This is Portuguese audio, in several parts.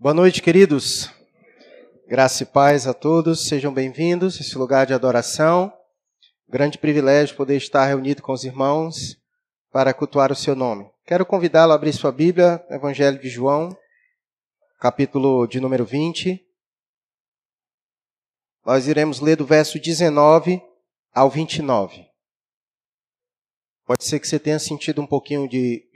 Boa noite, queridos. Graça e paz a todos, sejam bem-vindos a esse lugar de adoração. Grande privilégio poder estar reunido com os irmãos para cultuar o seu nome. Quero convidá-lo a abrir sua Bíblia, Evangelho de João, capítulo de número 20. Nós iremos ler do verso 19 ao 29. Pode ser que você tenha sentido um pouquinho de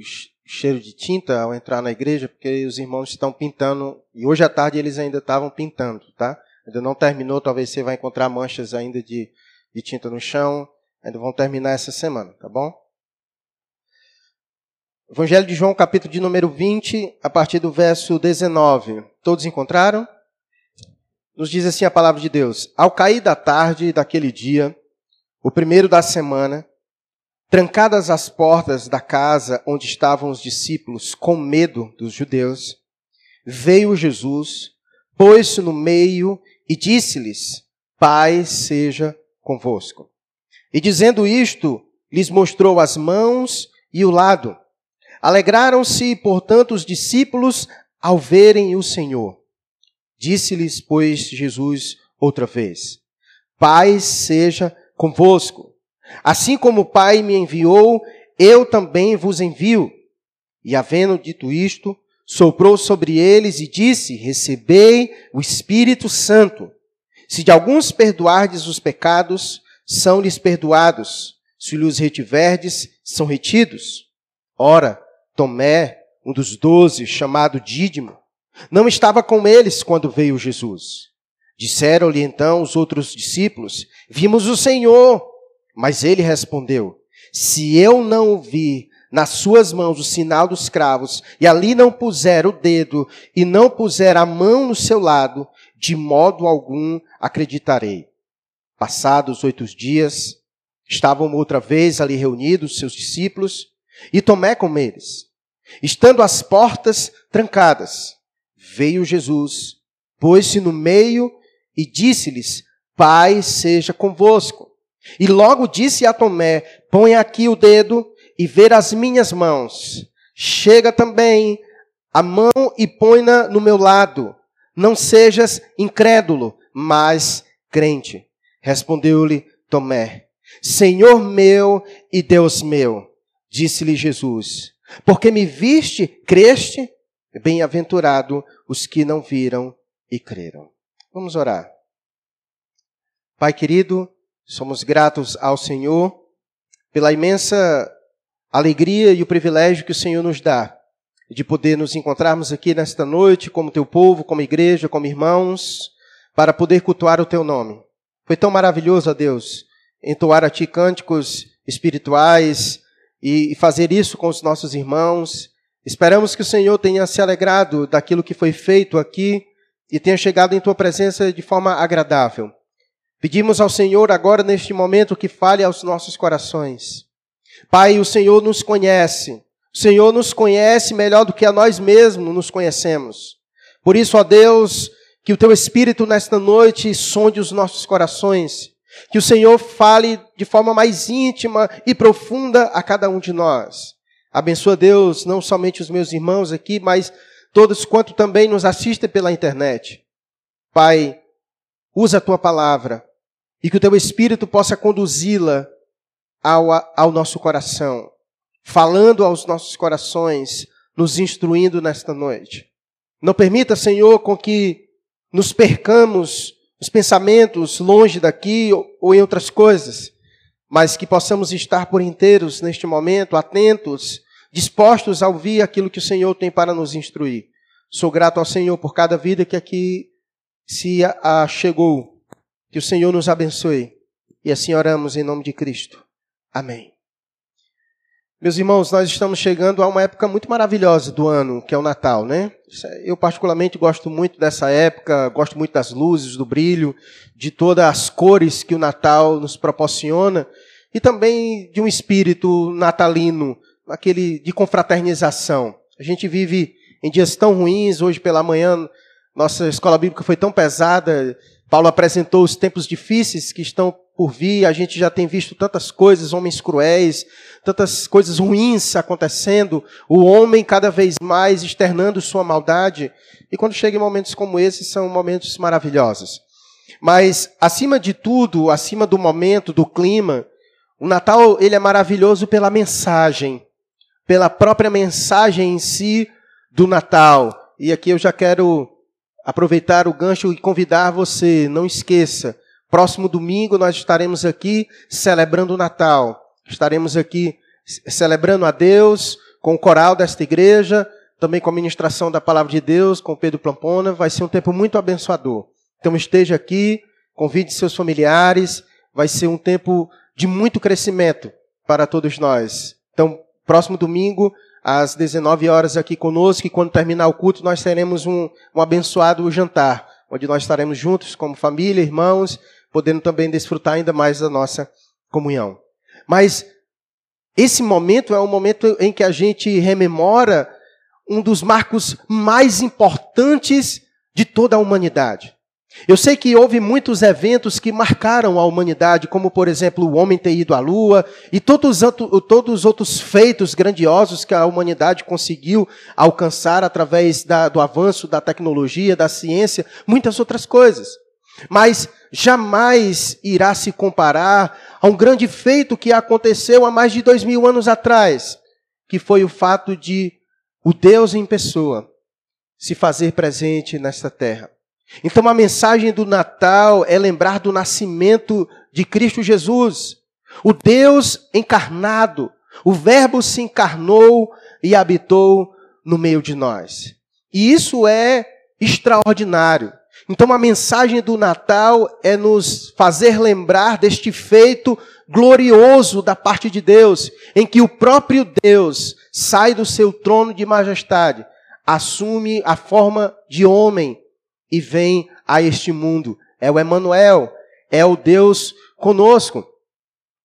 cheiro de tinta ao entrar na igreja, porque os irmãos estão pintando, e hoje à tarde eles ainda estavam pintando, tá? Ainda não terminou, talvez você vai encontrar manchas ainda de, de tinta no chão, ainda vão terminar essa semana, tá bom? Evangelho de João, capítulo de número 20, a partir do verso 19. Todos encontraram? Nos diz assim a palavra de Deus: Ao cair da tarde daquele dia, o primeiro da semana, Trancadas as portas da casa onde estavam os discípulos, com medo dos judeus, veio Jesus, pôs-se no meio e disse-lhes: Pai seja convosco. E dizendo isto, lhes mostrou as mãos e o lado. Alegraram-se, portanto, os discípulos ao verem o Senhor. Disse-lhes, pois, Jesus outra vez: Pai seja convosco. Assim como o Pai me enviou, eu também vos envio. E havendo dito isto, soprou sobre eles e disse: Recebei o Espírito Santo. Se de alguns perdoardes os pecados, são-lhes perdoados. Se lhes retiverdes, são retidos. Ora, Tomé, um dos doze, chamado Dídimo, não estava com eles quando veio Jesus. Disseram-lhe então os outros discípulos: Vimos o Senhor. Mas ele respondeu: Se eu não vi nas suas mãos o sinal dos cravos, e ali não puser o dedo, e não puser a mão no seu lado, de modo algum acreditarei. Passados oito dias, estavam outra vez ali reunidos seus discípulos, e Tomé com eles. Estando as portas trancadas, veio Jesus, pôs-se no meio e disse-lhes: Pai seja convosco. E logo disse a Tomé: Põe aqui o dedo e ver as minhas mãos. Chega também a mão e põe-na no meu lado. Não sejas incrédulo, mas crente. Respondeu-lhe Tomé: Senhor meu e Deus meu. Disse-lhe Jesus: Porque me viste, creste? Bem-aventurado os que não viram e creram. Vamos orar. Pai querido, Somos gratos ao Senhor pela imensa alegria e o privilégio que o Senhor nos dá de poder nos encontrarmos aqui nesta noite como teu povo, como igreja, como irmãos, para poder cultuar o teu nome. Foi tão maravilhoso, a Deus, entoar a ti cânticos espirituais e fazer isso com os nossos irmãos. Esperamos que o Senhor tenha se alegrado daquilo que foi feito aqui e tenha chegado em tua presença de forma agradável. Pedimos ao Senhor agora, neste momento, que fale aos nossos corações. Pai, o Senhor nos conhece. O Senhor nos conhece melhor do que a nós mesmos nos conhecemos. Por isso, ó Deus, que o Teu Espírito nesta noite sonde os nossos corações. Que o Senhor fale de forma mais íntima e profunda a cada um de nós. Abençoa, Deus, não somente os meus irmãos aqui, mas todos quanto também nos assistem pela internet. Pai, usa a Tua palavra e que o teu Espírito possa conduzi-la ao, ao nosso coração, falando aos nossos corações, nos instruindo nesta noite. Não permita, Senhor, com que nos percamos os pensamentos longe daqui ou em outras coisas, mas que possamos estar por inteiros neste momento, atentos, dispostos a ouvir aquilo que o Senhor tem para nos instruir. Sou grato ao Senhor por cada vida que aqui se chegou que o Senhor nos abençoe. E assim oramos em nome de Cristo. Amém. Meus irmãos, nós estamos chegando a uma época muito maravilhosa do ano, que é o Natal, né? É, eu particularmente gosto muito dessa época, gosto muito das luzes, do brilho, de todas as cores que o Natal nos proporciona e também de um espírito natalino, aquele de confraternização. A gente vive em dias tão ruins, hoje pela manhã nossa escola bíblica foi tão pesada, Paulo apresentou os tempos difíceis que estão por vir, a gente já tem visto tantas coisas, homens cruéis, tantas coisas ruins acontecendo, o homem cada vez mais externando sua maldade. E quando chega em momentos como esses, são momentos maravilhosos. Mas, acima de tudo, acima do momento, do clima, o Natal ele é maravilhoso pela mensagem, pela própria mensagem em si do Natal. E aqui eu já quero aproveitar o gancho e convidar você, não esqueça, próximo domingo nós estaremos aqui celebrando o Natal. Estaremos aqui celebrando a Deus com o coral desta igreja, também com a ministração da palavra de Deus, com Pedro Plampona. Vai ser um tempo muito abençoador. Então esteja aqui, convide seus familiares, vai ser um tempo de muito crescimento para todos nós. Então, próximo domingo, às 19 horas aqui conosco, e quando terminar o culto, nós teremos um, um abençoado jantar, onde nós estaremos juntos como família, irmãos, podendo também desfrutar ainda mais da nossa comunhão. Mas esse momento é um momento em que a gente rememora um dos marcos mais importantes de toda a humanidade. Eu sei que houve muitos eventos que marcaram a humanidade, como, por exemplo, o homem ter ido à Lua e todos, os outros feitos grandiosos que a humanidade conseguiu alcançar através da, do avanço da tecnologia, da ciência, muitas outras coisas. Mas jamais irá se comparar a um grande feito que aconteceu há mais de dois mil anos atrás, que foi o fato de o Deus em pessoa se fazer presente nesta terra. Então a mensagem do Natal é lembrar do nascimento de Cristo Jesus, o Deus encarnado, o Verbo se encarnou e habitou no meio de nós. E isso é extraordinário. Então a mensagem do Natal é nos fazer lembrar deste feito glorioso da parte de Deus, em que o próprio Deus sai do seu trono de majestade, assume a forma de homem e vem a este mundo. É o Emanuel, é o Deus conosco.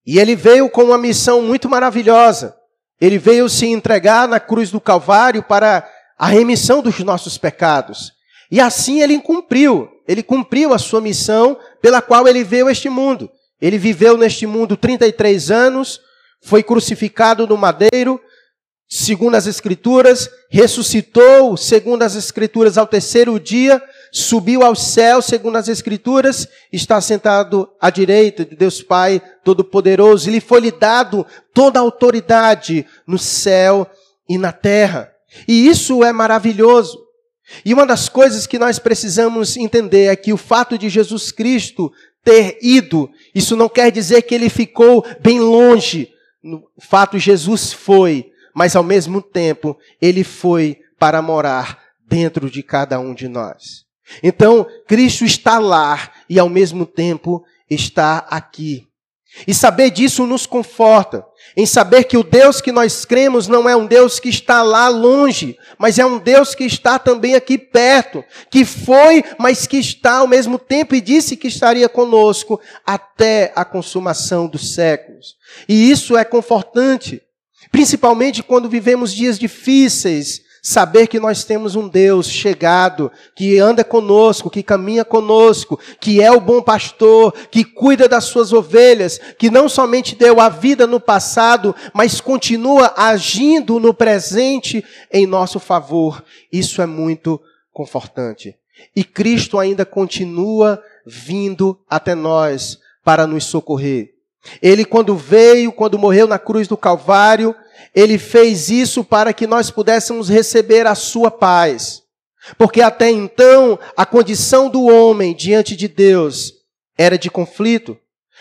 E ele veio com uma missão muito maravilhosa. Ele veio se entregar na cruz do Calvário para a remissão dos nossos pecados. E assim ele cumpriu. Ele cumpriu a sua missão pela qual ele veio a este mundo. Ele viveu neste mundo 33 anos, foi crucificado no madeiro, segundo as Escrituras, ressuscitou, segundo as Escrituras, ao terceiro dia, subiu aos céus, segundo as Escrituras, está sentado à direita de Deus Pai Todo-Poderoso, e lhe foi lhe dado toda a autoridade no céu e na terra. E isso é maravilhoso. E uma das coisas que nós precisamos entender é que o fato de Jesus Cristo ter ido, isso não quer dizer que ele ficou bem longe. No fato, Jesus foi, mas ao mesmo tempo, ele foi para morar dentro de cada um de nós. Então, Cristo está lá e ao mesmo tempo está aqui. E saber disso nos conforta, em saber que o Deus que nós cremos não é um Deus que está lá longe, mas é um Deus que está também aqui perto, que foi, mas que está ao mesmo tempo e disse que estaria conosco até a consumação dos séculos. E isso é confortante, principalmente quando vivemos dias difíceis, Saber que nós temos um Deus chegado, que anda conosco, que caminha conosco, que é o bom pastor, que cuida das suas ovelhas, que não somente deu a vida no passado, mas continua agindo no presente em nosso favor. Isso é muito confortante. E Cristo ainda continua vindo até nós para nos socorrer. Ele, quando veio, quando morreu na cruz do Calvário, ele fez isso para que nós pudéssemos receber a sua paz. Porque até então, a condição do homem diante de Deus era de conflito.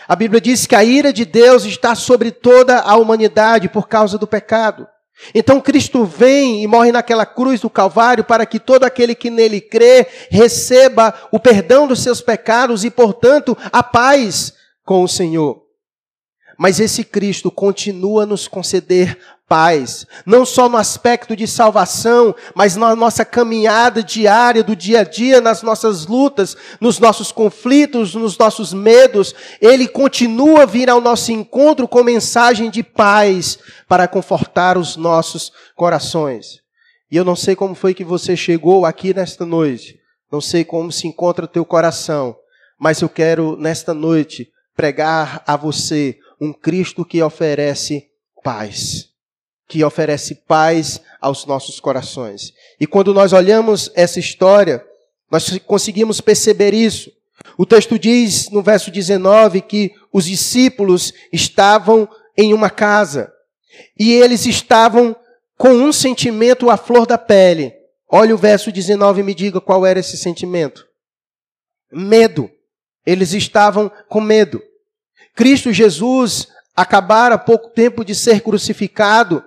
A Bíblia diz que a ira de Deus está sobre toda a humanidade por causa do pecado. Então Cristo vem e morre naquela cruz do Calvário para que todo aquele que nele crê receba o perdão dos seus pecados e, portanto, a paz com o Senhor. Mas esse Cristo continua a nos conceder paz, não só no aspecto de salvação, mas na nossa caminhada diária, do dia a dia, nas nossas lutas, nos nossos conflitos, nos nossos medos. Ele continua a vir ao nosso encontro com mensagem de paz para confortar os nossos corações. E eu não sei como foi que você chegou aqui nesta noite, não sei como se encontra o teu coração, mas eu quero nesta noite pregar a você um Cristo que oferece paz, que oferece paz aos nossos corações. E quando nós olhamos essa história, nós conseguimos perceber isso. O texto diz no verso 19 que os discípulos estavam em uma casa e eles estavam com um sentimento à flor da pele. Olha o verso 19 e me diga qual era esse sentimento. Medo. Eles estavam com medo. Cristo Jesus acabara pouco tempo de ser crucificado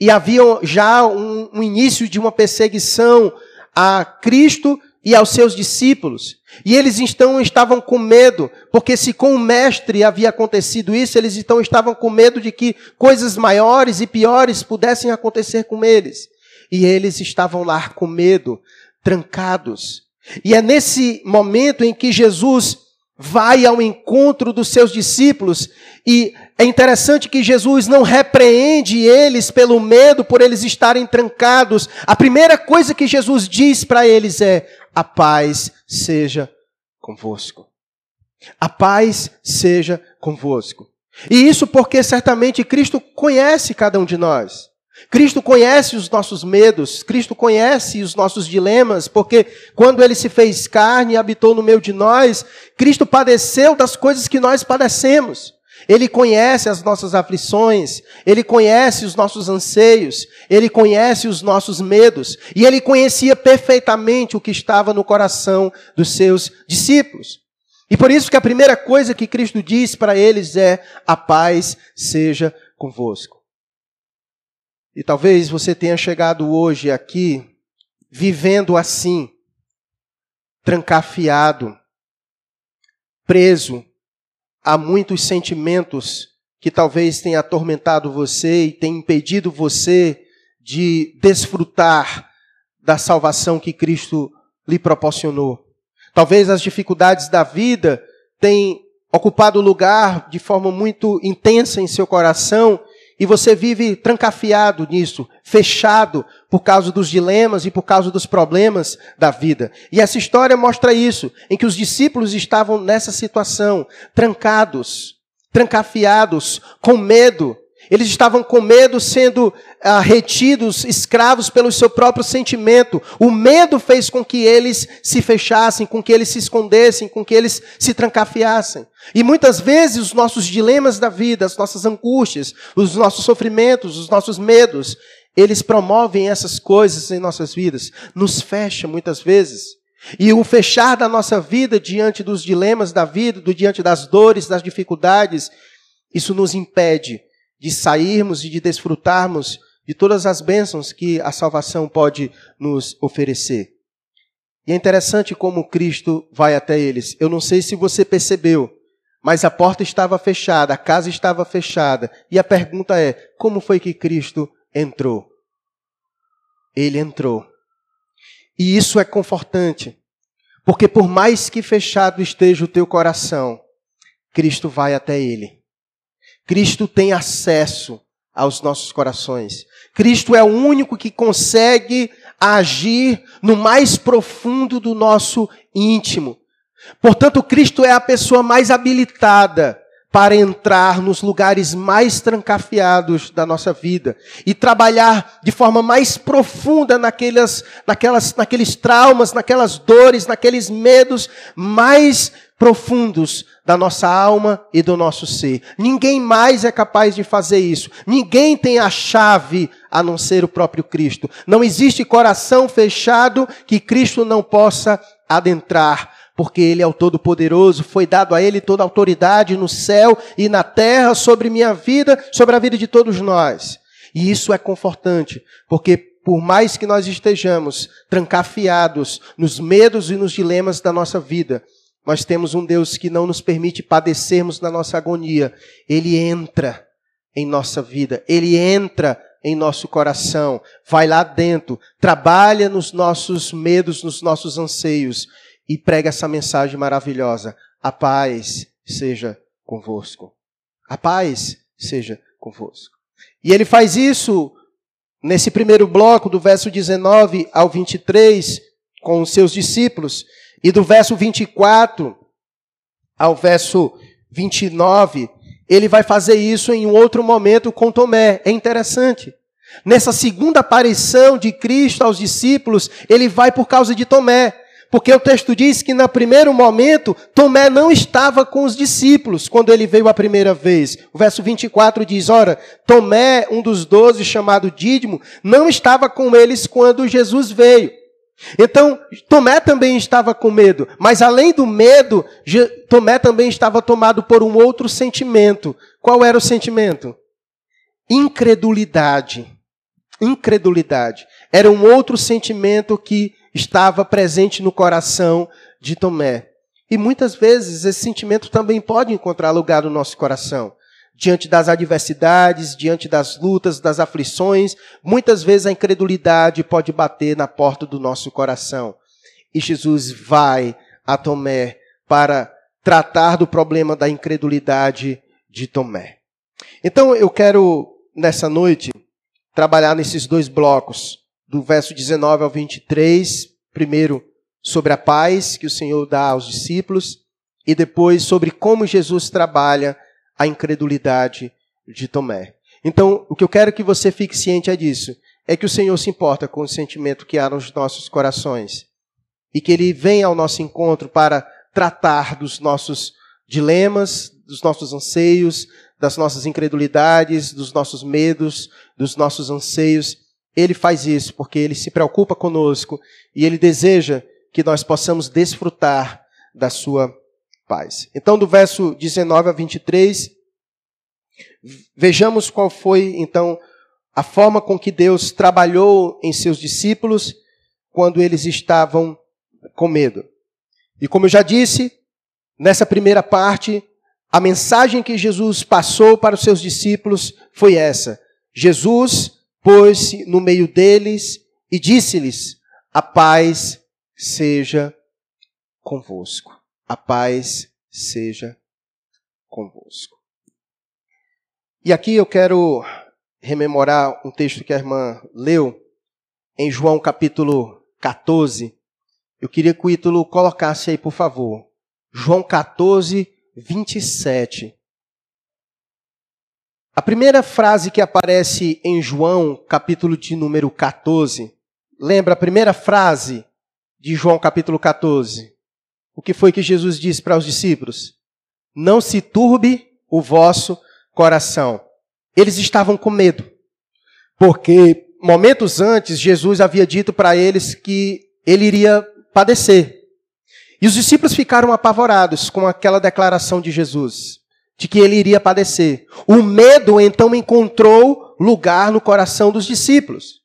e havia já um, um início de uma perseguição a Cristo e aos seus discípulos. E eles então estavam com medo, porque se com o mestre havia acontecido isso, eles então estavam com medo de que coisas maiores e piores pudessem acontecer com eles. E eles estavam lá com medo, trancados. E é nesse momento em que Jesus vai ao encontro dos seus discípulos e é interessante que Jesus não repreende eles pelo medo, por eles estarem trancados. A primeira coisa que Jesus diz para eles é: a paz seja convosco. A paz seja convosco. E isso porque certamente Cristo conhece cada um de nós. Cristo conhece os nossos medos, Cristo conhece os nossos dilemas, porque quando ele se fez carne e habitou no meio de nós, Cristo padeceu das coisas que nós padecemos. Ele conhece as nossas aflições, ele conhece os nossos anseios, ele conhece os nossos medos, e ele conhecia perfeitamente o que estava no coração dos seus discípulos. E por isso que a primeira coisa que Cristo diz para eles é: a paz seja convosco. E talvez você tenha chegado hoje aqui vivendo assim, trancafiado, preso há muitos sentimentos que talvez tenham atormentado você e tenham impedido você de desfrutar da salvação que Cristo lhe proporcionou. Talvez as dificuldades da vida tenham ocupado lugar de forma muito intensa em seu coração e você vive trancafiado nisso, fechado por causa dos dilemas e por causa dos problemas da vida. E essa história mostra isso, em que os discípulos estavam nessa situação, trancados, trancafiados, com medo, eles estavam com medo, sendo ah, retidos, escravos pelo seu próprio sentimento. O medo fez com que eles se fechassem, com que eles se escondessem, com que eles se trancafiassem. E muitas vezes os nossos dilemas da vida, as nossas angústias, os nossos sofrimentos, os nossos medos, eles promovem essas coisas em nossas vidas, nos fecha muitas vezes. E o fechar da nossa vida diante dos dilemas da vida, do diante das dores, das dificuldades, isso nos impede de sairmos e de desfrutarmos de todas as bênçãos que a salvação pode nos oferecer. E é interessante como Cristo vai até eles. Eu não sei se você percebeu, mas a porta estava fechada, a casa estava fechada. E a pergunta é: como foi que Cristo entrou? Ele entrou. E isso é confortante, porque por mais que fechado esteja o teu coração, Cristo vai até ele. Cristo tem acesso aos nossos corações. Cristo é o único que consegue agir no mais profundo do nosso íntimo. Portanto, Cristo é a pessoa mais habilitada para entrar nos lugares mais trancafiados da nossa vida e trabalhar de forma mais profunda naquelas, naquelas, naqueles traumas, naquelas dores, naqueles medos mais profundos da nossa alma e do nosso ser. Ninguém mais é capaz de fazer isso. Ninguém tem a chave a não ser o próprio Cristo. Não existe coração fechado que Cristo não possa adentrar, porque Ele é o Todo-Poderoso. Foi dado a Ele toda a autoridade no céu e na terra sobre minha vida, sobre a vida de todos nós. E isso é confortante, porque por mais que nós estejamos trancafiados nos medos e nos dilemas da nossa vida, nós temos um Deus que não nos permite padecermos na nossa agonia. Ele entra em nossa vida, ele entra em nosso coração, vai lá dentro, trabalha nos nossos medos, nos nossos anseios e prega essa mensagem maravilhosa: a paz seja convosco. A paz seja convosco. E ele faz isso nesse primeiro bloco, do verso 19 ao 23, com os seus discípulos. E do verso 24 ao verso 29, ele vai fazer isso em um outro momento com Tomé. É interessante. Nessa segunda aparição de Cristo aos discípulos, ele vai por causa de Tomé. Porque o texto diz que no primeiro momento, Tomé não estava com os discípulos quando ele veio a primeira vez. O verso 24 diz: Ora, Tomé, um dos doze, chamado Dídimo, não estava com eles quando Jesus veio. Então, Tomé também estava com medo, mas além do medo, Tomé também estava tomado por um outro sentimento. Qual era o sentimento? Incredulidade. Incredulidade. Era um outro sentimento que estava presente no coração de Tomé. E muitas vezes esse sentimento também pode encontrar lugar no nosso coração. Diante das adversidades, diante das lutas, das aflições, muitas vezes a incredulidade pode bater na porta do nosso coração. E Jesus vai a Tomé para tratar do problema da incredulidade de Tomé. Então eu quero, nessa noite, trabalhar nesses dois blocos do verso 19 ao 23, primeiro sobre a paz que o Senhor dá aos discípulos e depois sobre como Jesus trabalha a incredulidade de Tomé. Então, o que eu quero que você fique ciente é disso, é que o Senhor se importa com o sentimento que há nos nossos corações e que ele vem ao nosso encontro para tratar dos nossos dilemas, dos nossos anseios, das nossas incredulidades, dos nossos medos, dos nossos anseios ele faz isso porque ele se preocupa conosco e ele deseja que nós possamos desfrutar da sua paz. Então, do verso 19 a 23, vejamos qual foi, então, a forma com que Deus trabalhou em seus discípulos quando eles estavam com medo. E como eu já disse, nessa primeira parte, a mensagem que Jesus passou para os seus discípulos foi essa: Jesus pôs-se no meio deles e disse-lhes: A paz seja convosco. A paz seja convosco. E aqui eu quero rememorar um texto que a irmã leu em João capítulo 14. Eu queria que o Ítalo colocasse aí, por favor. João 14, 27. A primeira frase que aparece em João, capítulo de número 14, lembra a primeira frase de João, capítulo 14? O que foi que Jesus disse para os discípulos? Não se turbe o vosso coração. Eles estavam com medo, porque momentos antes Jesus havia dito para eles que ele iria padecer. E os discípulos ficaram apavorados com aquela declaração de Jesus de que ele iria padecer. O medo então encontrou lugar no coração dos discípulos.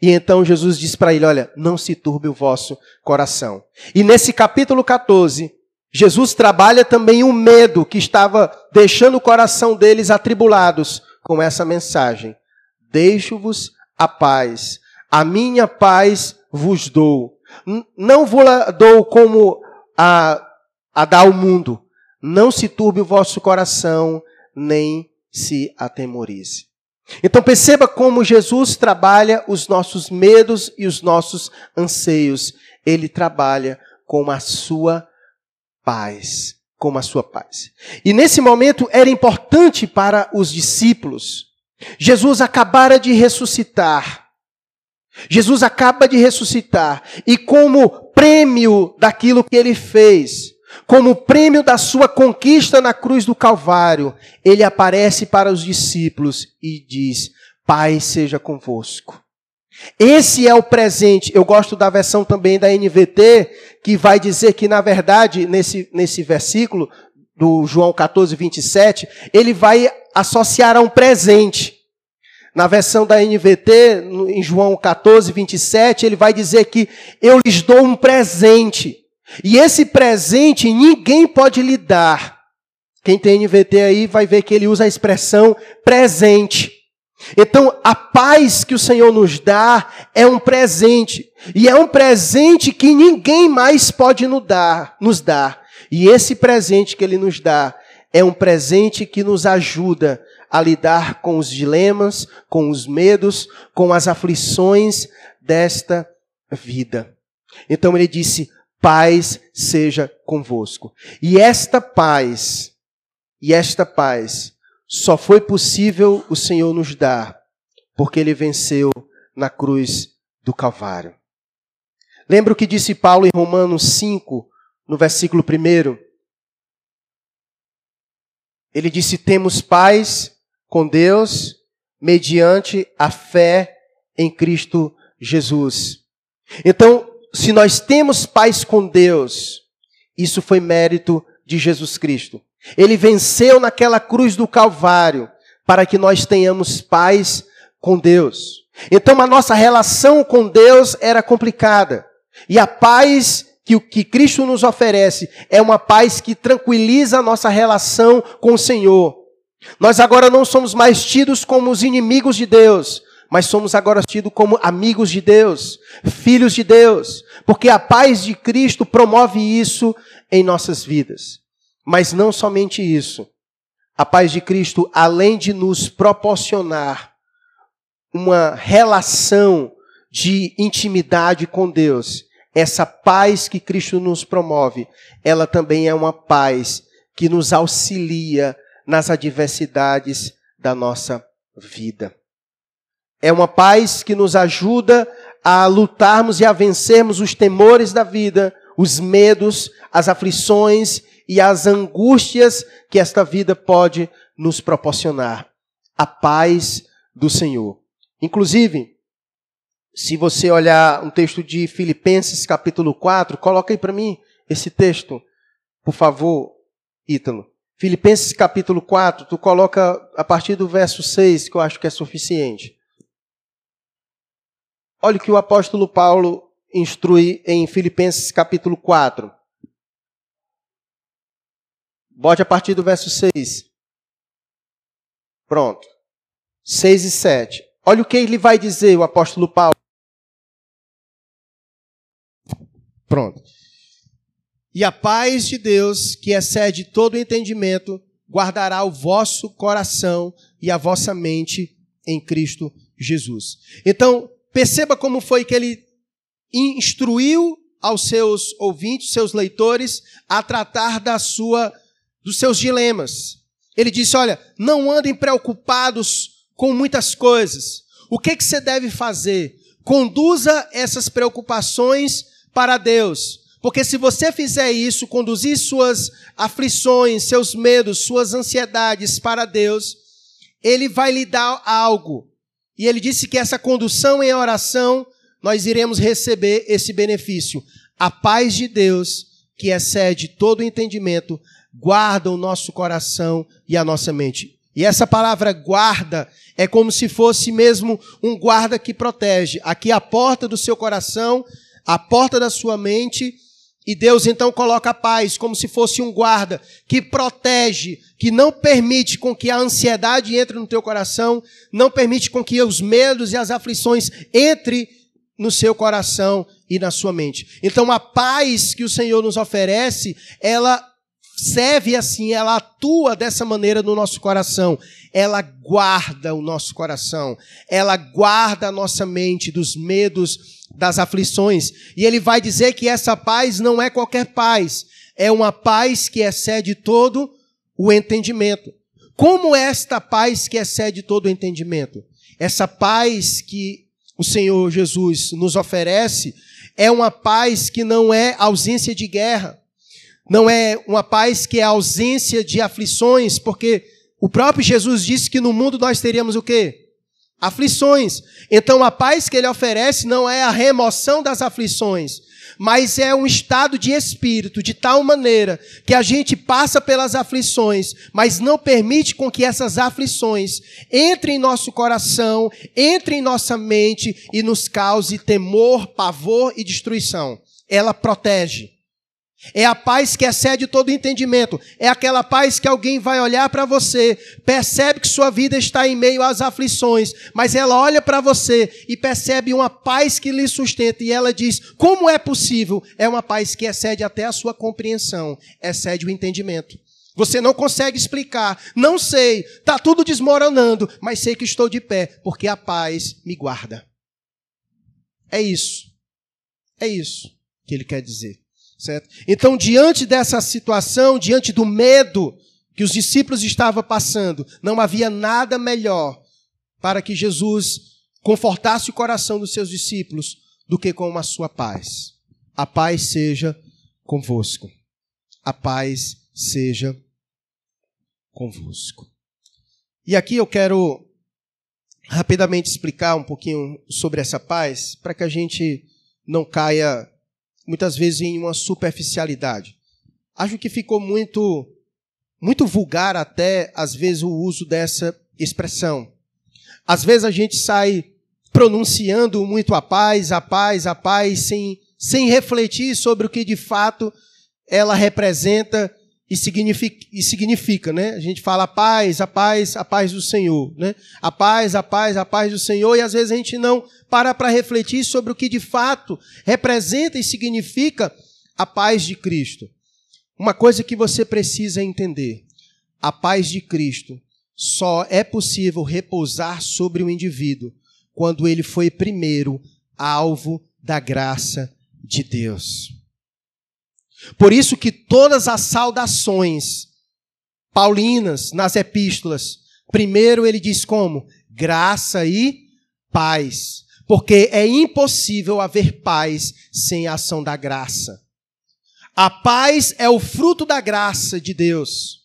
E então Jesus disse para ele: Olha, não se turbe o vosso coração. E nesse capítulo 14, Jesus trabalha também o medo que estava deixando o coração deles atribulados com essa mensagem: Deixo-vos a paz, a minha paz vos dou. Não vos dou como a, a dar o mundo, não se turbe o vosso coração, nem se atemorize. Então perceba como Jesus trabalha os nossos medos e os nossos anseios. Ele trabalha com a sua paz, com a sua paz. E nesse momento era importante para os discípulos. Jesus acabara de ressuscitar. Jesus acaba de ressuscitar e como prêmio daquilo que ele fez, como prêmio da sua conquista na cruz do Calvário, ele aparece para os discípulos e diz: Pai seja convosco. Esse é o presente. Eu gosto da versão também da NVT, que vai dizer que, na verdade, nesse, nesse versículo do João 14, 27, ele vai associar a um presente. Na versão da NVT, em João 14, 27, ele vai dizer que eu lhes dou um presente. E esse presente ninguém pode lhe dar. Quem tem NVT aí vai ver que ele usa a expressão presente. Então, a paz que o Senhor nos dá é um presente. E é um presente que ninguém mais pode nos dar, nos dar. E esse presente que ele nos dá é um presente que nos ajuda a lidar com os dilemas, com os medos, com as aflições desta vida. Então ele disse: paz seja convosco. E esta paz E esta paz só foi possível o Senhor nos dar porque ele venceu na cruz do Calvário. Lembra o que disse Paulo em Romanos 5, no versículo 1? Ele disse: Temos paz com Deus mediante a fé em Cristo Jesus. Então, se nós temos paz com Deus, isso foi mérito de Jesus Cristo. Ele venceu naquela cruz do Calvário para que nós tenhamos paz com Deus. Então a nossa relação com Deus era complicada. E a paz que o que Cristo nos oferece é uma paz que tranquiliza a nossa relação com o Senhor. Nós agora não somos mais tidos como os inimigos de Deus, mas somos agora tidos como amigos de Deus, filhos de Deus, porque a paz de Cristo promove isso em nossas vidas. Mas não somente isso. A paz de Cristo, além de nos proporcionar uma relação de intimidade com Deus, essa paz que Cristo nos promove, ela também é uma paz que nos auxilia nas adversidades da nossa vida. É uma paz que nos ajuda a lutarmos e a vencermos os temores da vida, os medos, as aflições e as angústias que esta vida pode nos proporcionar. A paz do Senhor. Inclusive, se você olhar um texto de Filipenses capítulo 4, coloca aí para mim esse texto, por favor, Ítalo. Filipenses capítulo 4, tu coloca a partir do verso 6, que eu acho que é suficiente. Olha o que o apóstolo Paulo instrui em Filipenses capítulo 4. Bote a partir do verso 6. Pronto. 6 e 7. Olha o que ele vai dizer, o apóstolo Paulo. Pronto. E a paz de Deus, que excede todo entendimento, guardará o vosso coração e a vossa mente em Cristo Jesus. Então, perceba como foi que ele instruiu aos seus ouvintes, seus leitores, a tratar da sua, dos seus dilemas. Ele disse: Olha, não andem preocupados com muitas coisas. O que, que você deve fazer? Conduza essas preocupações para Deus. Porque se você fizer isso, conduzir suas aflições, seus medos, suas ansiedades para Deus, Ele vai lhe dar algo. E Ele disse que essa condução em oração, nós iremos receber esse benefício. A paz de Deus, que excede todo entendimento, guarda o nosso coração e a nossa mente. E essa palavra guarda é como se fosse mesmo um guarda que protege. Aqui a porta do seu coração, a porta da sua mente e Deus então coloca a paz como se fosse um guarda que protege, que não permite com que a ansiedade entre no teu coração, não permite com que os medos e as aflições entre no seu coração e na sua mente. Então a paz que o Senhor nos oferece, ela serve assim, ela atua dessa maneira no nosso coração. Ela guarda o nosso coração, ela guarda a nossa mente dos medos das aflições. E ele vai dizer que essa paz não é qualquer paz, é uma paz que excede todo o entendimento. Como esta paz que excede todo o entendimento? Essa paz que o Senhor Jesus nos oferece é uma paz que não é ausência de guerra, não é uma paz que é ausência de aflições, porque o próprio Jesus disse que no mundo nós teríamos o quê? Aflições. Então a paz que ele oferece não é a remoção das aflições, mas é um estado de espírito de tal maneira que a gente passa pelas aflições, mas não permite com que essas aflições entrem em nosso coração, entrem em nossa mente e nos cause temor, pavor e destruição. Ela protege. É a paz que excede todo entendimento. É aquela paz que alguém vai olhar para você, percebe que sua vida está em meio às aflições, mas ela olha para você e percebe uma paz que lhe sustenta e ela diz: Como é possível? É uma paz que excede até a sua compreensão, excede o entendimento. Você não consegue explicar, não sei, está tudo desmoronando, mas sei que estou de pé, porque a paz me guarda. É isso. É isso que ele quer dizer. Certo? Então, diante dessa situação, diante do medo que os discípulos estavam passando, não havia nada melhor para que Jesus confortasse o coração dos seus discípulos do que com a sua paz. A paz seja convosco. A paz seja convosco. E aqui eu quero rapidamente explicar um pouquinho sobre essa paz, para que a gente não caia muitas vezes em uma superficialidade. Acho que ficou muito muito vulgar até às vezes o uso dessa expressão. Às vezes a gente sai pronunciando muito a paz, a paz, a paz sem sem refletir sobre o que de fato ela representa e significa, e significa, né? A gente fala a paz, a paz, a paz do Senhor, né? A paz, a paz, a paz do Senhor, e às vezes a gente não para para refletir sobre o que de fato representa e significa a paz de Cristo. Uma coisa que você precisa entender: a paz de Cristo só é possível repousar sobre o indivíduo quando ele foi primeiro alvo da graça de Deus. Por isso que todas as saudações paulinas nas epístolas, primeiro ele diz como? Graça e paz. Porque é impossível haver paz sem a ação da graça. A paz é o fruto da graça de Deus.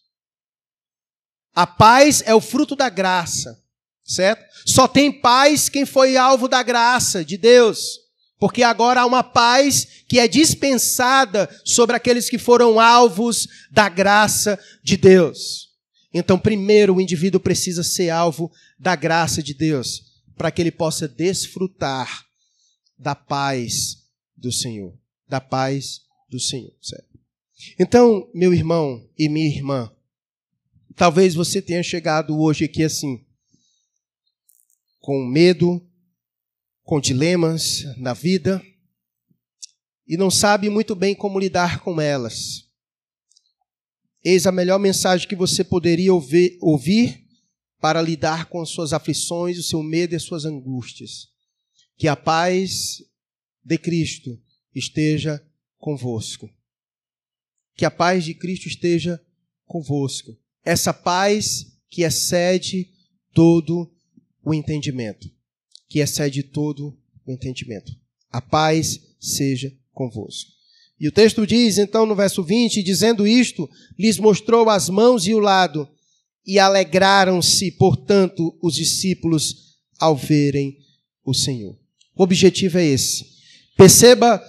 A paz é o fruto da graça, certo? Só tem paz quem foi alvo da graça de Deus. Porque agora há uma paz que é dispensada sobre aqueles que foram alvos da graça de Deus. Então, primeiro, o indivíduo precisa ser alvo da graça de Deus, para que ele possa desfrutar da paz do Senhor. Da paz do Senhor. Então, meu irmão e minha irmã, talvez você tenha chegado hoje aqui assim, com medo, com dilemas na vida e não sabe muito bem como lidar com elas. Eis a melhor mensagem que você poderia ouvir, ouvir para lidar com as suas aflições, o seu medo e as suas angústias. Que a paz de Cristo esteja convosco. Que a paz de Cristo esteja convosco. Essa paz que excede todo o entendimento que excede todo o entendimento. A paz seja convosco. E o texto diz, então, no verso 20: dizendo isto, lhes mostrou as mãos e o lado, e alegraram-se, portanto, os discípulos ao verem o Senhor. O objetivo é esse. Perceba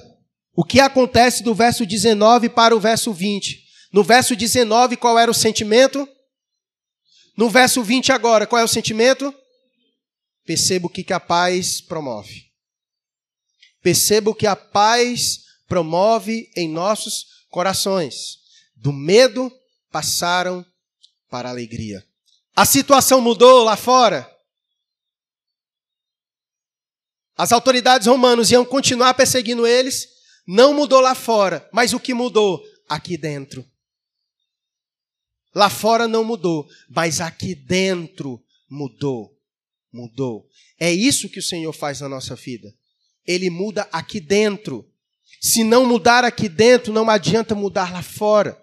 o que acontece do verso 19 para o verso 20. No verso 19, qual era o sentimento? No verso 20 agora, qual é o sentimento? Perceba o que, a paz promove. Perceba o que a paz promove em nossos corações. Do medo passaram para a alegria. A situação mudou lá fora. As autoridades romanas iam continuar perseguindo eles. Não mudou lá fora, mas o que mudou? Aqui dentro. Lá fora não mudou, mas aqui dentro mudou mudou. É isso que o Senhor faz na nossa vida. Ele muda aqui dentro. Se não mudar aqui dentro, não adianta mudar lá fora.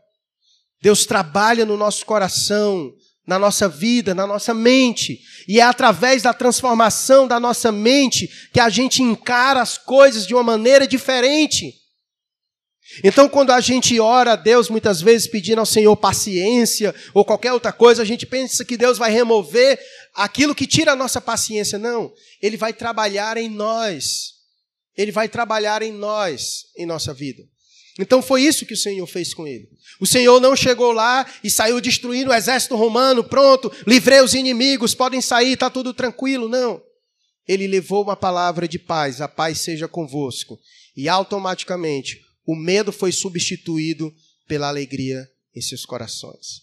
Deus trabalha no nosso coração, na nossa vida, na nossa mente. E é através da transformação da nossa mente que a gente encara as coisas de uma maneira diferente. Então, quando a gente ora a Deus, muitas vezes pedindo ao Senhor paciência ou qualquer outra coisa, a gente pensa que Deus vai remover aquilo que tira a nossa paciência. Não, Ele vai trabalhar em nós. Ele vai trabalhar em nós, em nossa vida. Então foi isso que o Senhor fez com ele. O Senhor não chegou lá e saiu destruindo o exército romano, pronto, livrei os inimigos, podem sair, está tudo tranquilo. Não. Ele levou uma palavra de paz, a paz seja convosco. E automaticamente o medo foi substituído pela alegria em seus corações.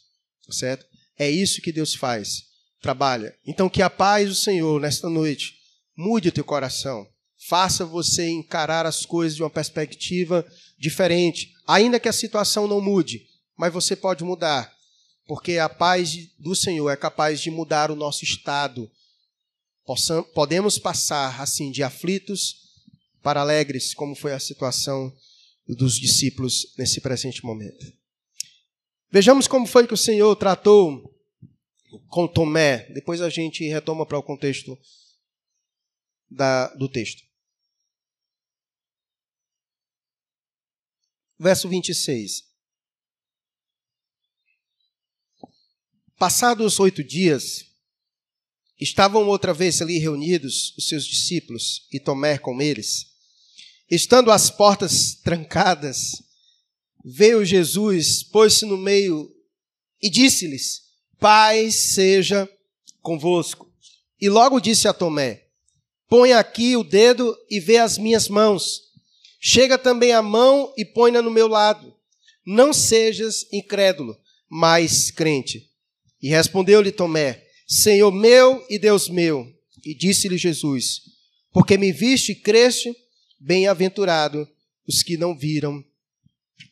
Certo? É isso que Deus faz. Trabalha. Então, que a paz do Senhor, nesta noite, mude o teu coração. Faça você encarar as coisas de uma perspectiva diferente. Ainda que a situação não mude, mas você pode mudar. Porque a paz do Senhor é capaz de mudar o nosso estado. podemos passar, assim, de aflitos para alegres, como foi a situação dos discípulos nesse presente momento. Vejamos como foi que o Senhor tratou com Tomé. Depois a gente retoma para o contexto da, do texto. Verso 26. Passados oito dias, estavam outra vez ali reunidos os seus discípulos e Tomé com eles. Estando as portas trancadas, veio Jesus, pôs-se no meio e disse-lhes: Paz seja convosco. E logo disse a Tomé: Põe aqui o dedo e vê as minhas mãos. Chega também a mão e põe-na no meu lado. Não sejas incrédulo, mas crente. E respondeu-lhe Tomé: Senhor meu e Deus meu. E disse-lhe Jesus: Porque me viste e creste, bem-aventurado os que não viram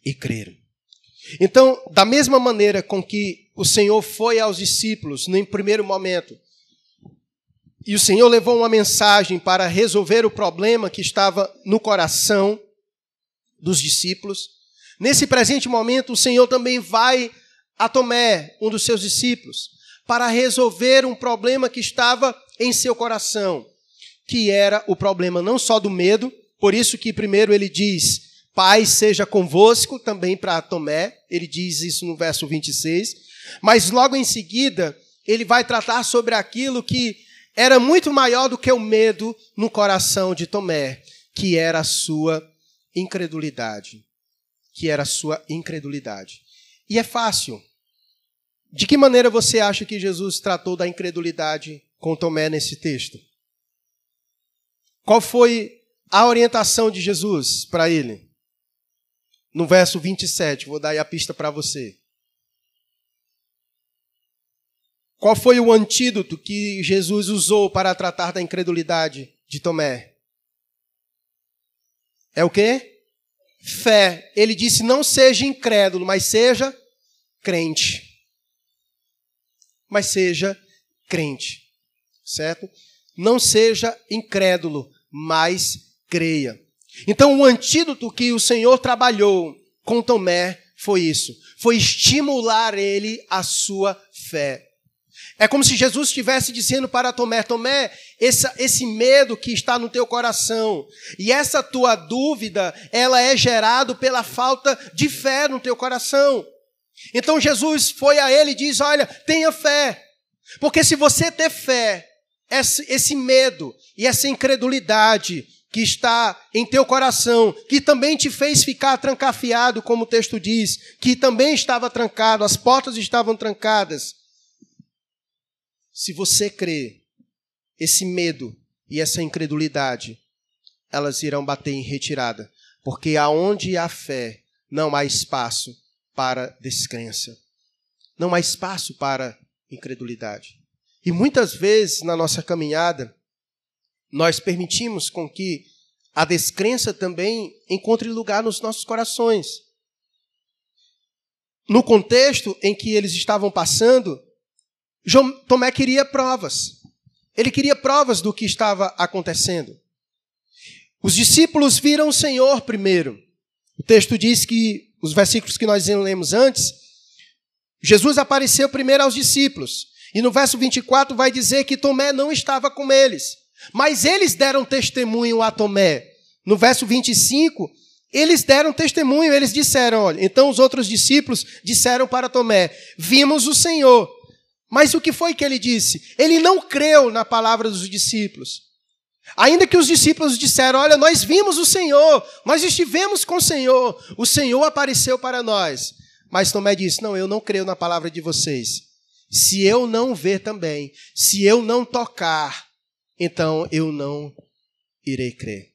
e creram. Então, da mesma maneira com que o Senhor foi aos discípulos no primeiro momento, e o Senhor levou uma mensagem para resolver o problema que estava no coração dos discípulos, nesse presente momento o Senhor também vai a Tomé, um dos seus discípulos, para resolver um problema que estava em seu coração, que era o problema não só do medo, por isso que primeiro ele diz: Pai seja convosco, também para Tomé, ele diz isso no verso 26, mas logo em seguida ele vai tratar sobre aquilo que era muito maior do que o medo no coração de Tomé, que era a sua incredulidade. Que era a sua incredulidade. E é fácil de que maneira você acha que Jesus tratou da incredulidade com Tomé nesse texto? Qual foi a orientação de Jesus para ele? No verso 27, vou dar aí a pista para você. Qual foi o antídoto que Jesus usou para tratar da incredulidade de Tomé? É o quê? Fé. Ele disse: não seja incrédulo, mas seja crente mas seja crente. Certo? Não seja incrédulo, mas creia. Então, o antídoto que o Senhor trabalhou com Tomé foi isso: foi estimular ele a sua fé. É como se Jesus estivesse dizendo para Tomé: Tomé, esse medo que está no teu coração e essa tua dúvida, ela é gerado pela falta de fé no teu coração. Então Jesus foi a ele e diz: Olha, tenha fé. Porque se você ter fé, esse, medo e essa incredulidade que está em teu coração, que também te fez ficar trancafiado, como o texto diz, que também estava trancado, as portas estavam trancadas. Se você crê, esse medo e essa incredulidade, elas irão bater em retirada. Porque aonde há fé, não há espaço para descrença. Não há espaço para incredulidade. E muitas vezes na nossa caminhada, nós permitimos com que a descrença também encontre lugar nos nossos corações. No contexto em que eles estavam passando, Tomé queria provas. Ele queria provas do que estava acontecendo. Os discípulos viram o Senhor primeiro. O texto diz que os versículos que nós lemos antes, Jesus apareceu primeiro aos discípulos. E no verso 24 vai dizer que Tomé não estava com eles. Mas eles deram testemunho a Tomé. No verso 25, eles deram testemunho, eles disseram, olha, então os outros discípulos disseram para Tomé: "Vimos o Senhor". Mas o que foi que ele disse? Ele não creu na palavra dos discípulos. Ainda que os discípulos disseram: Olha, nós vimos o Senhor, nós estivemos com o Senhor, o Senhor apareceu para nós. Mas Tomé disse: Não, eu não creio na palavra de vocês. Se eu não ver também, se eu não tocar, então eu não irei crer.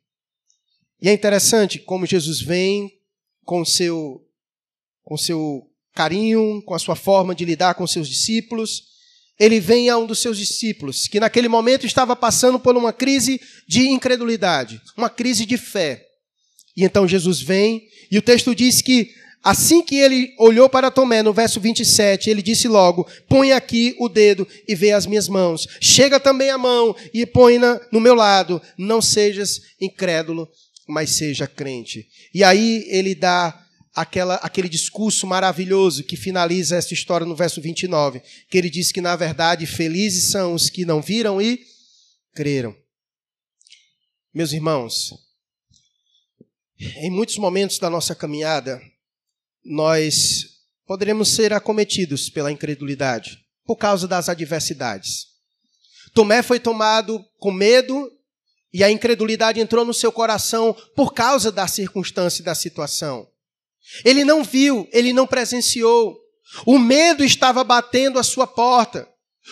E é interessante como Jesus vem com seu com seu carinho, com a sua forma de lidar com seus discípulos, ele vem a um dos seus discípulos, que naquele momento estava passando por uma crise de incredulidade, uma crise de fé. E então Jesus vem, e o texto diz que assim que ele olhou para Tomé, no verso 27, ele disse logo: Põe aqui o dedo e vê as minhas mãos. Chega também a mão e põe-na no meu lado. Não sejas incrédulo, mas seja crente. E aí ele dá aquela, aquele discurso maravilhoso que finaliza essa história no verso 29, que ele diz que, na verdade, felizes são os que não viram e creram. Meus irmãos, em muitos momentos da nossa caminhada, nós poderemos ser acometidos pela incredulidade por causa das adversidades. Tomé foi tomado com medo e a incredulidade entrou no seu coração por causa da circunstância e da situação. Ele não viu, ele não presenciou. O medo estava batendo a sua porta.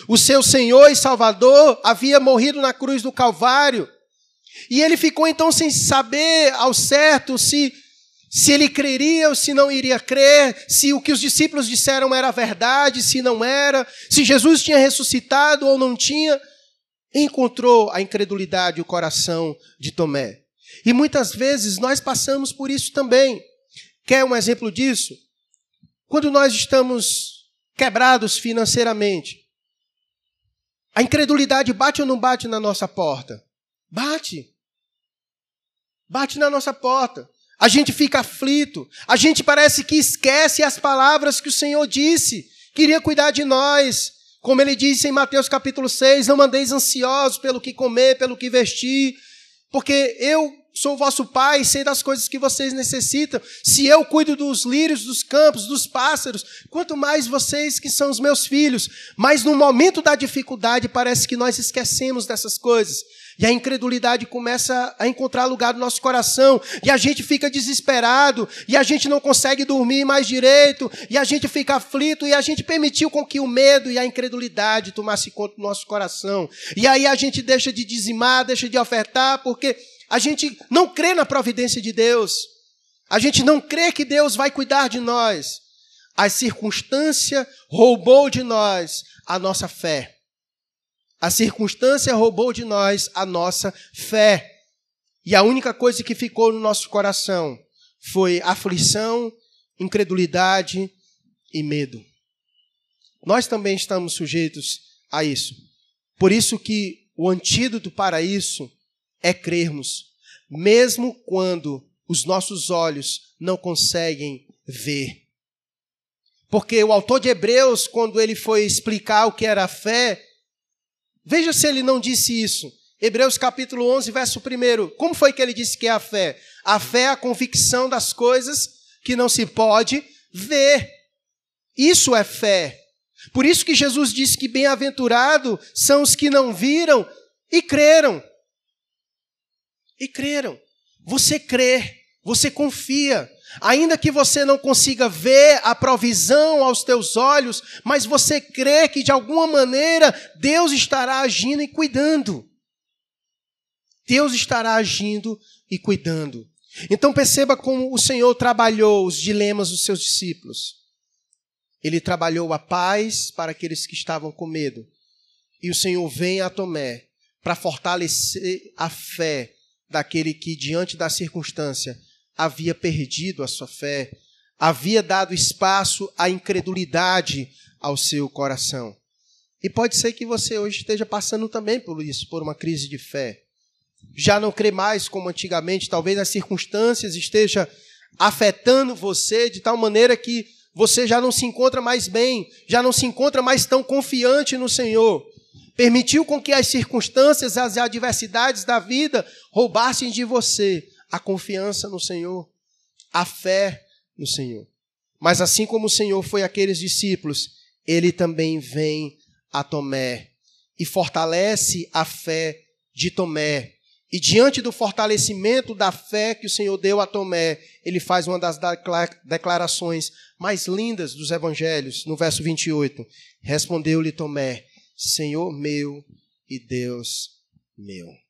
O seu Senhor e Salvador havia morrido na cruz do Calvário. E ele ficou então sem saber ao certo se se ele creria ou se não iria crer, se o que os discípulos disseram era verdade, se não era, se Jesus tinha ressuscitado ou não tinha. Encontrou a incredulidade o coração de Tomé. E muitas vezes nós passamos por isso também. Quer um exemplo disso? Quando nós estamos quebrados financeiramente, a incredulidade bate ou não bate na nossa porta? Bate. Bate na nossa porta. A gente fica aflito. A gente parece que esquece as palavras que o Senhor disse. Queria cuidar de nós. Como ele disse em Mateus capítulo 6, não mandeis ansiosos pelo que comer, pelo que vestir, porque eu sou vosso pai, sei das coisas que vocês necessitam. Se eu cuido dos lírios dos campos, dos pássaros, quanto mais vocês que são os meus filhos. Mas no momento da dificuldade, parece que nós esquecemos dessas coisas. E a incredulidade começa a encontrar lugar no nosso coração, e a gente fica desesperado, e a gente não consegue dormir mais direito, e a gente fica aflito, e a gente permitiu com que o medo e a incredulidade tomasse conta do nosso coração. E aí a gente deixa de dizimar, deixa de ofertar, porque a gente não crê na providência de Deus. A gente não crê que Deus vai cuidar de nós. A circunstância roubou de nós a nossa fé. A circunstância roubou de nós a nossa fé. E a única coisa que ficou no nosso coração foi aflição, incredulidade e medo. Nós também estamos sujeitos a isso. Por isso que o antídoto para isso é crermos, mesmo quando os nossos olhos não conseguem ver. Porque o autor de Hebreus, quando ele foi explicar o que era a fé, veja se ele não disse isso. Hebreus capítulo 11, verso 1. Como foi que ele disse que é a fé? A fé é a convicção das coisas que não se pode ver. Isso é fé. Por isso que Jesus disse que bem-aventurado são os que não viram e creram e creram. Você crê, você confia. Ainda que você não consiga ver a provisão aos teus olhos, mas você crê que de alguma maneira Deus estará agindo e cuidando. Deus estará agindo e cuidando. Então perceba como o Senhor trabalhou os dilemas dos seus discípulos. Ele trabalhou a paz para aqueles que estavam com medo. E o Senhor vem a Tomé para fortalecer a fé daquele que, diante da circunstância, havia perdido a sua fé, havia dado espaço à incredulidade ao seu coração. E pode ser que você hoje esteja passando também por isso, por uma crise de fé. Já não crê mais como antigamente, talvez as circunstâncias estejam afetando você de tal maneira que você já não se encontra mais bem, já não se encontra mais tão confiante no Senhor permitiu com que as circunstâncias, as adversidades da vida roubassem de você a confiança no Senhor, a fé no Senhor. Mas assim como o Senhor foi aqueles discípulos, ele também vem a Tomé e fortalece a fé de Tomé. E diante do fortalecimento da fé que o Senhor deu a Tomé, ele faz uma das declarações mais lindas dos evangelhos, no verso 28. Respondeu-lhe Tomé: Senhor meu e Deus meu.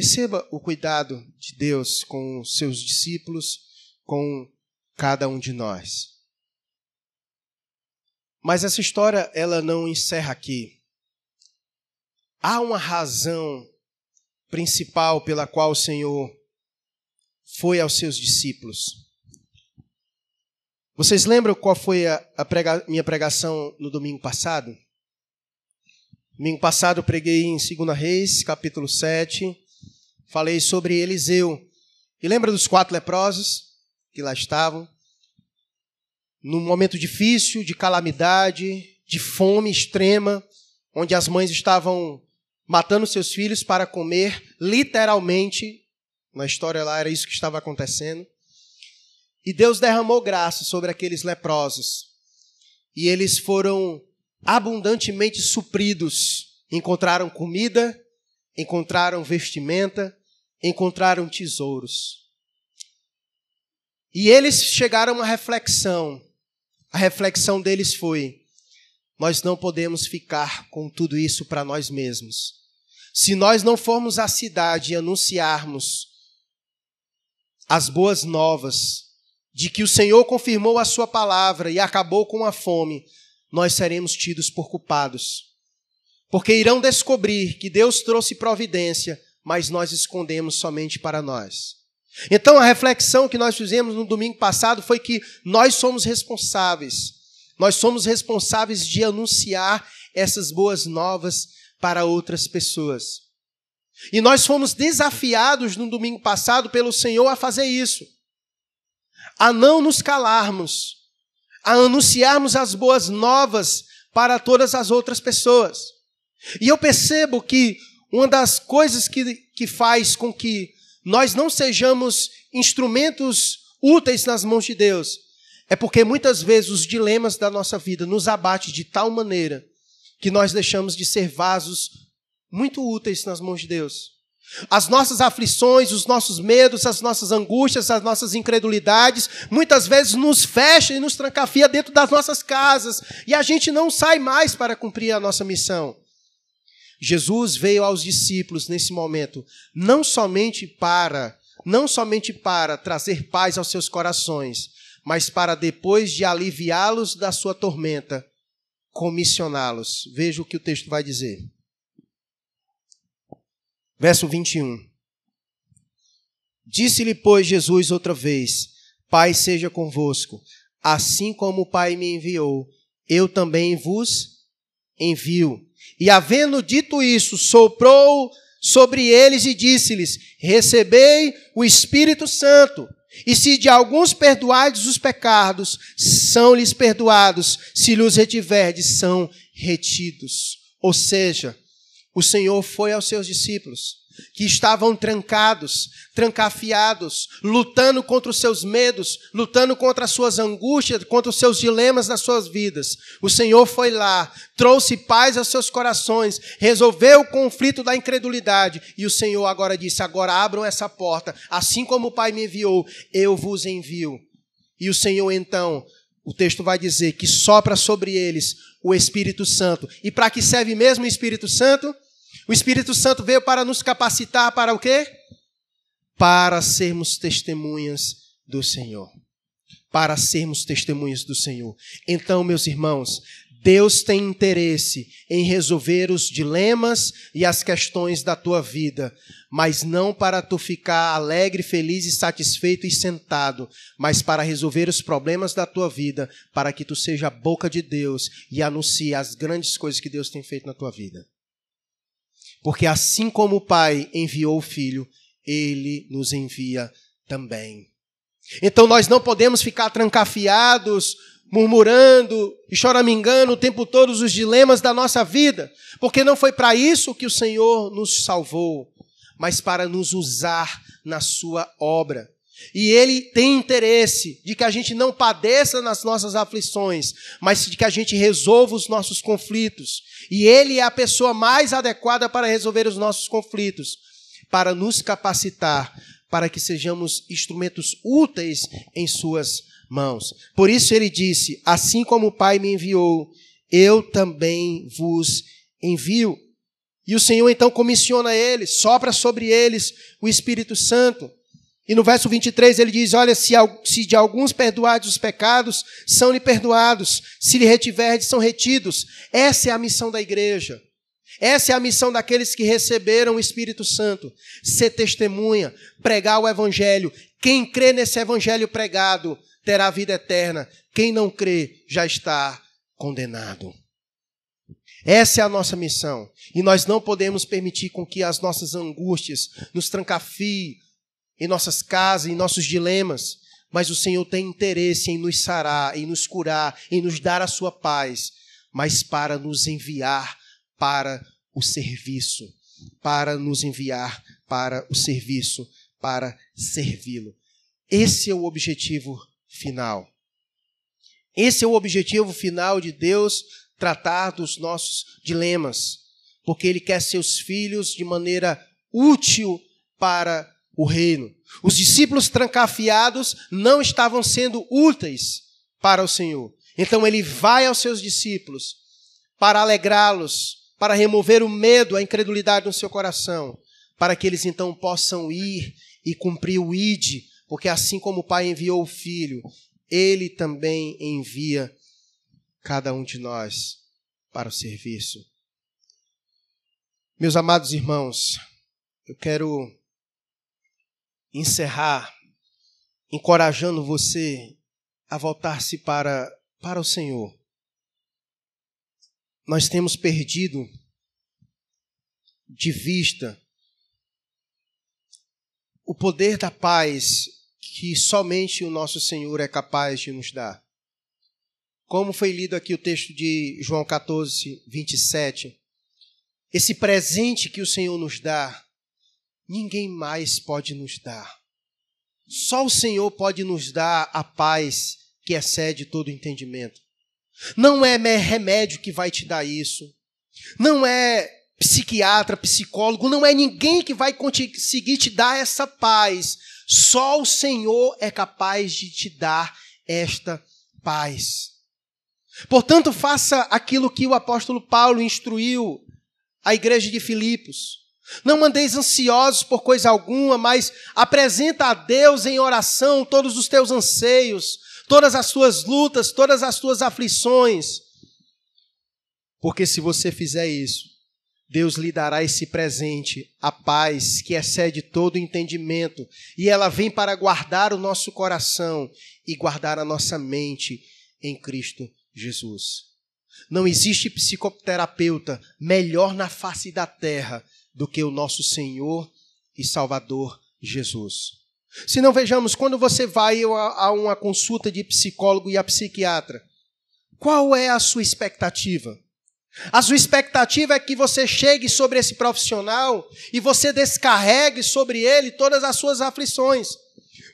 Perceba o cuidado de Deus com seus discípulos, com cada um de nós. Mas essa história ela não encerra aqui. Há uma razão principal pela qual o Senhor foi aos seus discípulos. Vocês lembram qual foi a, a prega, minha pregação no domingo passado? Domingo passado eu preguei em 2 Reis, capítulo 7. Falei sobre Eliseu. E lembra dos quatro leprosos? que lá estavam, num momento difícil, de calamidade, de fome extrema, onde as mães estavam matando seus filhos para comer, literalmente, na história lá era isso que estava acontecendo. E Deus derramou graça sobre aqueles leprosos. E eles foram abundantemente supridos. Encontraram comida, encontraram vestimenta, encontraram tesouros. E eles chegaram a uma reflexão. A reflexão deles foi: nós não podemos ficar com tudo isso para nós mesmos. Se nós não formos à cidade e anunciarmos as boas novas de que o Senhor confirmou a sua palavra e acabou com a fome, nós seremos tidos por culpados. Porque irão descobrir que Deus trouxe providência, mas nós escondemos somente para nós. Então a reflexão que nós fizemos no domingo passado foi que nós somos responsáveis. Nós somos responsáveis de anunciar essas boas novas para outras pessoas. E nós fomos desafiados no domingo passado pelo Senhor a fazer isso a não nos calarmos, a anunciarmos as boas novas para todas as outras pessoas. E eu percebo que uma das coisas que, que faz com que nós não sejamos instrumentos úteis nas mãos de Deus é porque muitas vezes os dilemas da nossa vida nos abatem de tal maneira que nós deixamos de ser vasos muito úteis nas mãos de Deus. As nossas aflições, os nossos medos, as nossas angústias, as nossas incredulidades, muitas vezes nos fecham e nos trancafia dentro das nossas casas, e a gente não sai mais para cumprir a nossa missão. Jesus veio aos discípulos nesse momento, não somente para, não somente para trazer paz aos seus corações, mas para depois de aliviá-los da sua tormenta, comissioná-los. Veja o que o texto vai dizer. Verso 21. Disse-lhe, pois, Jesus outra vez: Pai seja convosco, assim como o Pai me enviou, eu também vos envio. E havendo dito isso, soprou sobre eles e disse-lhes: Recebei o Espírito Santo. E se de alguns perdoardes os pecados, são-lhes perdoados, se lhes retiverdes, são retidos. Ou seja, o Senhor foi aos seus discípulos, que estavam trancados, trancafiados, lutando contra os seus medos, lutando contra as suas angústias, contra os seus dilemas nas suas vidas. O Senhor foi lá, trouxe paz aos seus corações, resolveu o conflito da incredulidade, e o Senhor agora disse: Agora abram essa porta, assim como o Pai me enviou, eu vos envio. E o Senhor então o texto vai dizer que sopra sobre eles o Espírito Santo. E para que serve mesmo o Espírito Santo? O Espírito Santo veio para nos capacitar para o quê? Para sermos testemunhas do Senhor. Para sermos testemunhas do Senhor. Então, meus irmãos, Deus tem interesse em resolver os dilemas e as questões da tua vida, mas não para tu ficar alegre, feliz e satisfeito e sentado, mas para resolver os problemas da tua vida, para que tu seja a boca de Deus e anuncie as grandes coisas que Deus tem feito na tua vida. Porque assim como o Pai enviou o Filho, ele nos envia também. Então nós não podemos ficar trancafiados murmurando e choramingando o tempo todo os dilemas da nossa vida, porque não foi para isso que o Senhor nos salvou, mas para nos usar na sua obra. E ele tem interesse de que a gente não padeça nas nossas aflições, mas de que a gente resolva os nossos conflitos. E ele é a pessoa mais adequada para resolver os nossos conflitos, para nos capacitar, para que sejamos instrumentos úteis em suas mãos. Por isso ele disse: Assim como o Pai me enviou, eu também vos envio. E o Senhor então comissiona eles, sopra sobre eles o Espírito Santo. E no verso 23 ele diz: Olha, se, se de alguns perdoados os pecados, são-lhe perdoados, se lhe retiverdes, são retidos. Essa é a missão da igreja. Essa é a missão daqueles que receberam o Espírito Santo: ser testemunha, pregar o Evangelho. Quem crê nesse Evangelho pregado terá vida eterna. Quem não crê já está condenado. Essa é a nossa missão. E nós não podemos permitir com que as nossas angústias nos trancafiem em nossas casas, em nossos dilemas. mas o Senhor tem interesse em nos sarar, em nos curar, em nos dar a sua paz, mas para nos enviar para o serviço, para nos enviar para o serviço, para servi-lo. Esse é o objetivo final. Esse é o objetivo final de Deus tratar dos nossos dilemas, porque Ele quer seus filhos de maneira útil para o reino. Os discípulos trancafiados não estavam sendo úteis para o Senhor. Então ele vai aos seus discípulos para alegrá-los, para remover o medo, a incredulidade no seu coração, para que eles então possam ir e cumprir o ide, porque assim como o Pai enviou o Filho, ele também envia cada um de nós para o serviço. Meus amados irmãos, eu quero encerrar encorajando você a voltar-se para, para o Senhor. Nós temos perdido de vista o poder da paz que somente o nosso Senhor é capaz de nos dar. Como foi lido aqui o texto de João 14, 27, esse presente que o Senhor nos dá ninguém mais pode nos dar. Só o Senhor pode nos dar a paz que excede todo entendimento. Não é remédio que vai te dar isso. Não é psiquiatra, psicólogo, não é ninguém que vai conseguir te dar essa paz. Só o Senhor é capaz de te dar esta paz. Portanto, faça aquilo que o apóstolo Paulo instruiu a igreja de Filipos. Não mandeis ansiosos por coisa alguma, mas apresenta a Deus em oração todos os teus anseios, todas as tuas lutas, todas as tuas aflições. Porque se você fizer isso, Deus lhe dará esse presente, a paz que excede todo entendimento, e ela vem para guardar o nosso coração e guardar a nossa mente em Cristo Jesus. Não existe psicoterapeuta melhor na face da terra do que o nosso Senhor e Salvador Jesus. Se não vejamos, quando você vai a uma consulta de psicólogo e a psiquiatra, qual é a sua expectativa? A sua expectativa é que você chegue sobre esse profissional e você descarregue sobre ele todas as suas aflições.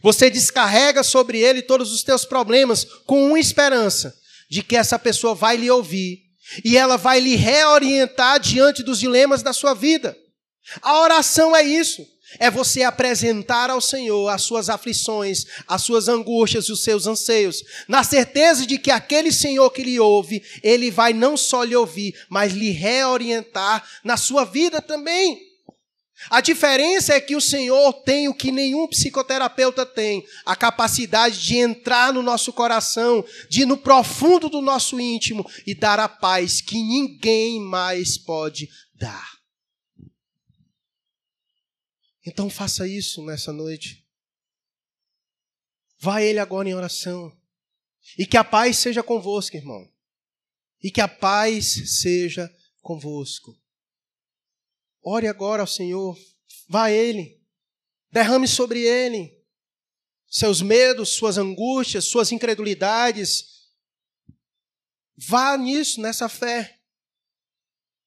Você descarrega sobre ele todos os teus problemas com uma esperança de que essa pessoa vai lhe ouvir e ela vai lhe reorientar diante dos dilemas da sua vida. A oração é isso. É você apresentar ao Senhor as suas aflições, as suas angústias e os seus anseios, na certeza de que aquele Senhor que lhe ouve, ele vai não só lhe ouvir, mas lhe reorientar na sua vida também. A diferença é que o Senhor tem o que nenhum psicoterapeuta tem: a capacidade de entrar no nosso coração, de ir no profundo do nosso íntimo e dar a paz que ninguém mais pode dar. Então faça isso nessa noite. Vá a Ele agora em oração. E que a paz seja convosco, irmão. E que a paz seja convosco. Ore agora ao Senhor. Vá a Ele. Derrame sobre Ele seus medos, suas angústias, suas incredulidades. Vá nisso, nessa fé.